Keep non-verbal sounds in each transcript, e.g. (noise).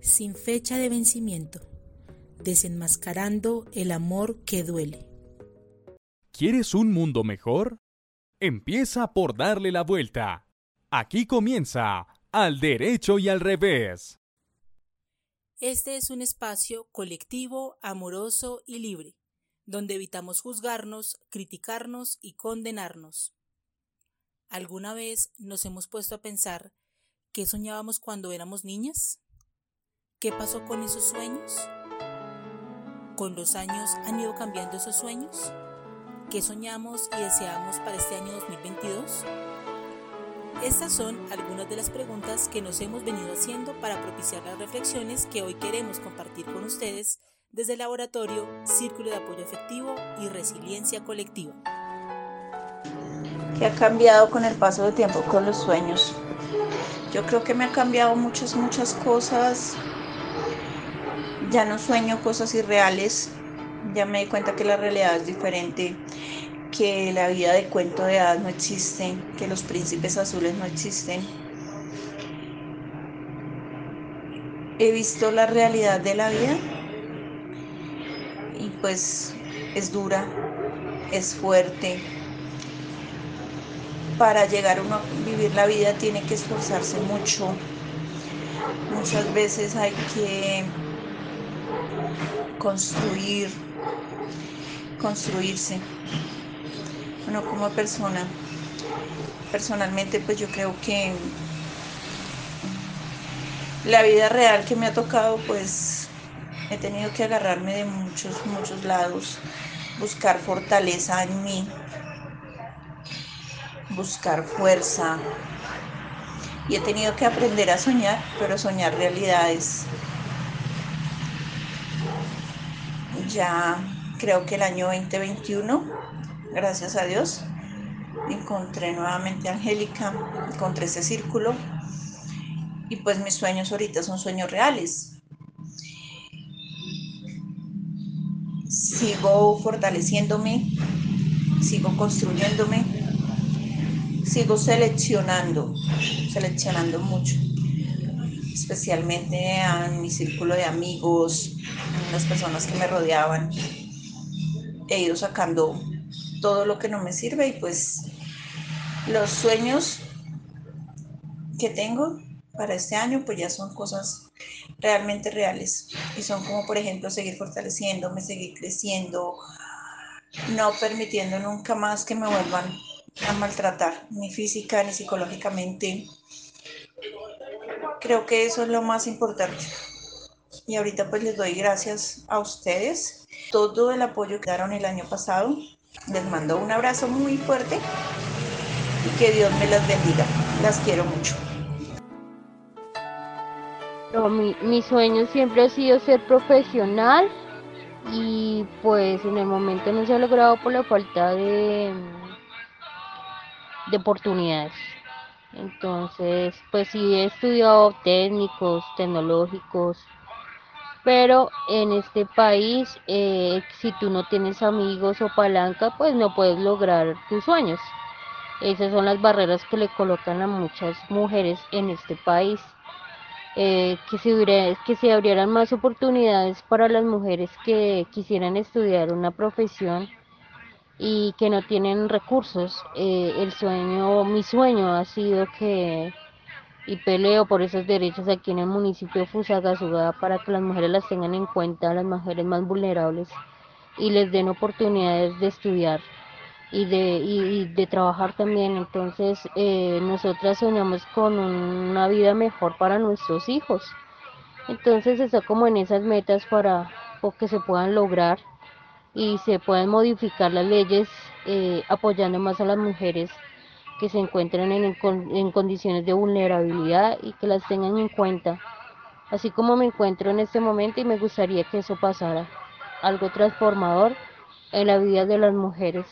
sin fecha de vencimiento, desenmascarando el amor que duele. ¿Quieres un mundo mejor? Empieza por darle la vuelta. Aquí comienza Al Derecho y al Revés. Este es un espacio colectivo, amoroso y libre, donde evitamos juzgarnos, criticarnos y condenarnos. ¿Alguna vez nos hemos puesto a pensar qué soñábamos cuando éramos niñas? ¿Qué pasó con esos sueños? ¿Con los años han ido cambiando esos sueños? ¿Qué soñamos y deseamos para este año 2022? Estas son algunas de las preguntas que nos hemos venido haciendo para propiciar las reflexiones que hoy queremos compartir con ustedes desde el laboratorio Círculo de Apoyo Efectivo y Resiliencia Colectiva. ¿Qué ha cambiado con el paso del tiempo con los sueños? Yo creo que me ha cambiado muchas, muchas cosas. Ya no sueño cosas irreales, ya me di cuenta que la realidad es diferente, que la vida de cuento de hadas no existe, que los príncipes azules no existen. He visto la realidad de la vida y pues es dura, es fuerte. Para llegar uno a vivir la vida tiene que esforzarse mucho. Muchas veces hay que construir, construirse. Bueno, como persona, personalmente pues yo creo que la vida real que me ha tocado pues he tenido que agarrarme de muchos, muchos lados, buscar fortaleza en mí, buscar fuerza. Y he tenido que aprender a soñar, pero soñar realidades. Ya creo que el año 2021, gracias a Dios, encontré nuevamente a Angélica, encontré ese círculo y pues mis sueños ahorita son sueños reales. Sigo fortaleciéndome, sigo construyéndome, sigo seleccionando, seleccionando mucho, especialmente a mi círculo de amigos, las personas que me rodeaban he ido sacando todo lo que no me sirve y pues los sueños que tengo para este año pues ya son cosas realmente reales y son como por ejemplo seguir fortaleciéndome, seguir creciendo, no permitiendo nunca más que me vuelvan a maltratar, ni física ni psicológicamente. Creo que eso es lo más importante. Y ahorita pues les doy gracias a ustedes todo el apoyo que dieron el año pasado. Les mando un abrazo muy fuerte y que Dios me las bendiga. Las quiero mucho. mi, mi sueño siempre ha sido ser profesional y pues en el momento no se ha logrado por la falta de, de oportunidades. Entonces, pues sí he estudiado técnicos, tecnológicos, pero en este país, eh, si tú no tienes amigos o palanca, pues no puedes lograr tus sueños. Esas son las barreras que le colocan a muchas mujeres en este país. Eh, que, se que se abrieran más oportunidades para las mujeres que quisieran estudiar una profesión y que no tienen recursos. Eh, el sueño, mi sueño ha sido que y peleo por esos derechos aquí en el municipio de Fusagasugá para que las mujeres las tengan en cuenta, las mujeres más vulnerables, y les den oportunidades de estudiar y de, de trabajar también. Entonces, eh, nosotras soñamos con una vida mejor para nuestros hijos. Entonces, está como en esas metas para que se puedan lograr y se puedan modificar las leyes eh, apoyando más a las mujeres que se encuentran en, en condiciones de vulnerabilidad y que las tengan en cuenta, así como me encuentro en este momento y me gustaría que eso pasara, algo transformador en la vida de las mujeres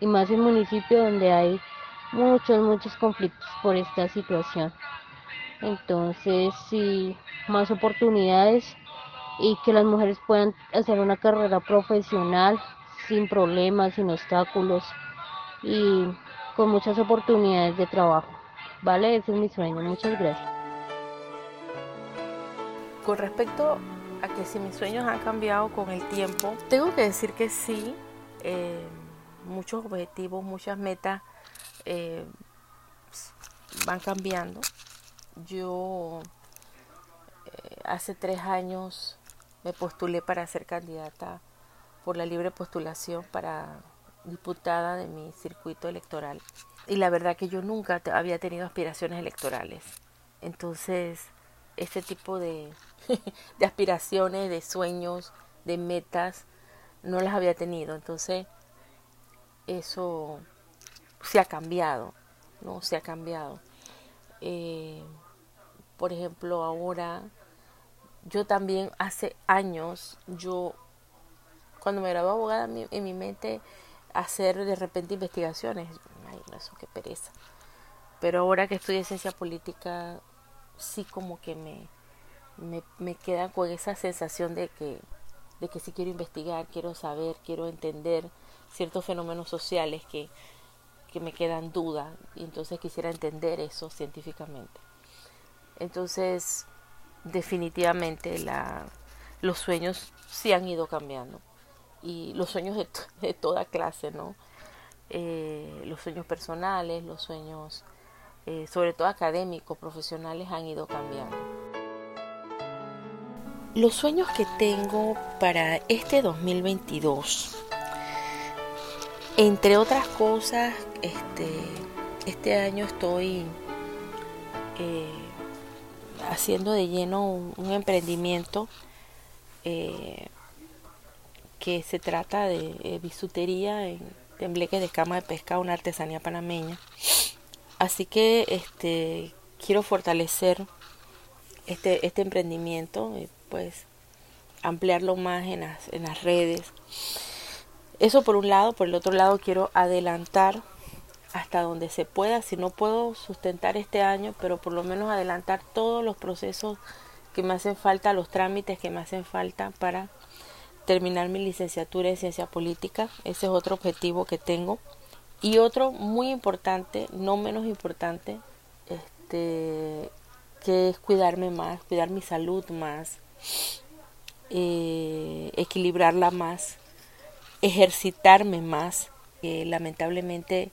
y más en municipio donde hay muchos, muchos conflictos por esta situación. Entonces, sí, más oportunidades y que las mujeres puedan hacer una carrera profesional sin problemas, sin obstáculos y con muchas oportunidades de trabajo. ¿Vale? Ese es mi sueño. Muchas gracias. con respecto a que si mis sueños han cambiado con el tiempo, tengo que decir que sí. Eh, muchos objetivos, muchas metas eh, van cambiando. Yo eh, hace tres años me postulé para ser candidata por la libre postulación para diputada de mi circuito electoral. Y la verdad que yo nunca había tenido aspiraciones electorales. Entonces, este tipo de, (laughs) de aspiraciones, de sueños, de metas, no las había tenido. Entonces, eso se ha cambiado, ¿no? Se ha cambiado. Eh, por ejemplo, ahora, yo también hace años, yo, cuando me gradué abogada, en mi mente, hacer de repente investigaciones, ay, eso qué pereza. Pero ahora que estudio ciencia política, sí como que me, me, me queda con esa sensación de que, de que sí quiero investigar, quiero saber, quiero entender ciertos fenómenos sociales que, que me quedan dudas y entonces quisiera entender eso científicamente. Entonces, definitivamente la, los sueños sí han ido cambiando y los sueños de, de toda clase, ¿no? Eh, los sueños personales, los sueños eh, sobre todo académicos, profesionales, han ido cambiando. Los sueños que tengo para este 2022 entre otras cosas, este, este año estoy eh, haciendo de lleno un, emprendimiento eh, que se trata de eh, bisutería en tembleques de cama de pesca, una artesanía panameña. Así que este, quiero fortalecer este, este emprendimiento, pues ampliarlo más en las, en las redes eso por un lado, por el otro lado quiero adelantar hasta donde se pueda, si no puedo sustentar este año, pero por lo menos adelantar todos los procesos que me hacen falta, los trámites que me hacen falta para terminar mi licenciatura en ciencia política. Ese es otro objetivo que tengo. Y otro muy importante, no menos importante, este, que es cuidarme más, cuidar mi salud más, eh, equilibrarla más ejercitarme más. lamentablemente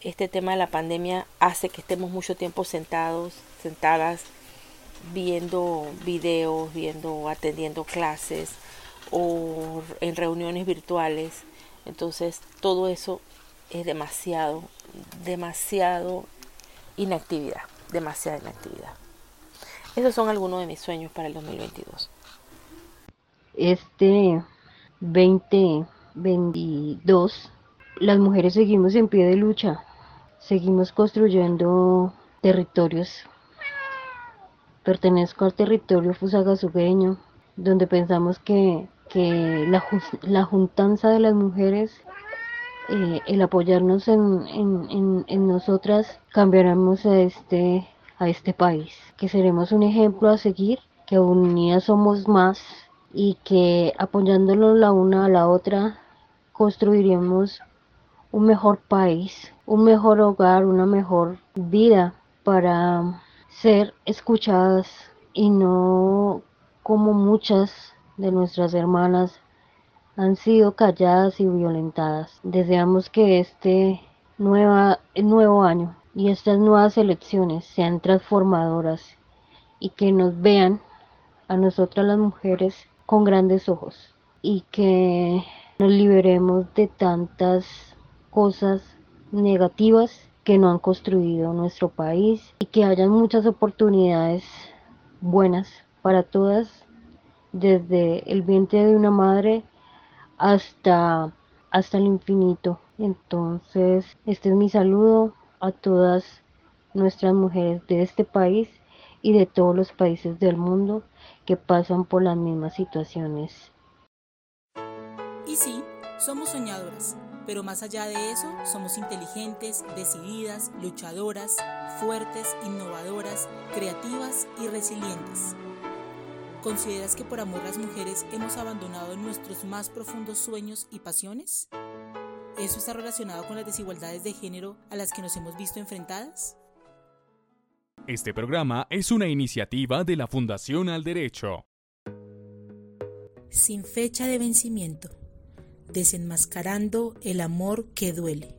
este tema de la pandemia hace que estemos mucho tiempo sentados, sentadas, viendo videos, viendo, atendiendo clases o en reuniones virtuales. Entonces todo eso es demasiado, demasiado inactividad, demasiada inactividad. Esos son algunos de mis sueños para el 2022. Este 20 22, las mujeres seguimos en pie de lucha, seguimos construyendo territorios. Pertenezco al territorio fusagasugueño, donde pensamos que, la, la, juntanza de las mujeres, eh, el apoyarnos en, en, en, nosotras, cambiaremos a este, a este país, que seremos un ejemplo a seguir, que unidas somos más y que apoyándonos la una a la otra construiremos un mejor país, un mejor hogar, una mejor vida para ser escuchadas y no como muchas de nuestras hermanas han sido calladas y violentadas. Deseamos que este nueva, nuevo año y estas nuevas elecciones sean transformadoras y que nos vean a nosotras las mujeres con grandes ojos y que nos liberemos de tantas cosas negativas que no han construido nuestro país y que hayan muchas oportunidades buenas para todas desde el vientre de una madre hasta hasta el infinito. Entonces, este es mi saludo a todas nuestras mujeres de este país y de todos los países del mundo que pasan por las mismas situaciones y sí, somos soñadoras, pero más allá de eso, somos inteligentes, decididas, luchadoras, fuertes, innovadoras, creativas y resilientes. ¿Consideras que por amor las mujeres hemos abandonado nuestros más profundos sueños y pasiones? ¿Eso está relacionado con las desigualdades de género a las que nos hemos visto enfrentadas? Este programa es una iniciativa de la Fundación al Derecho. Sin fecha de vencimiento, desenmascarando el amor que duele.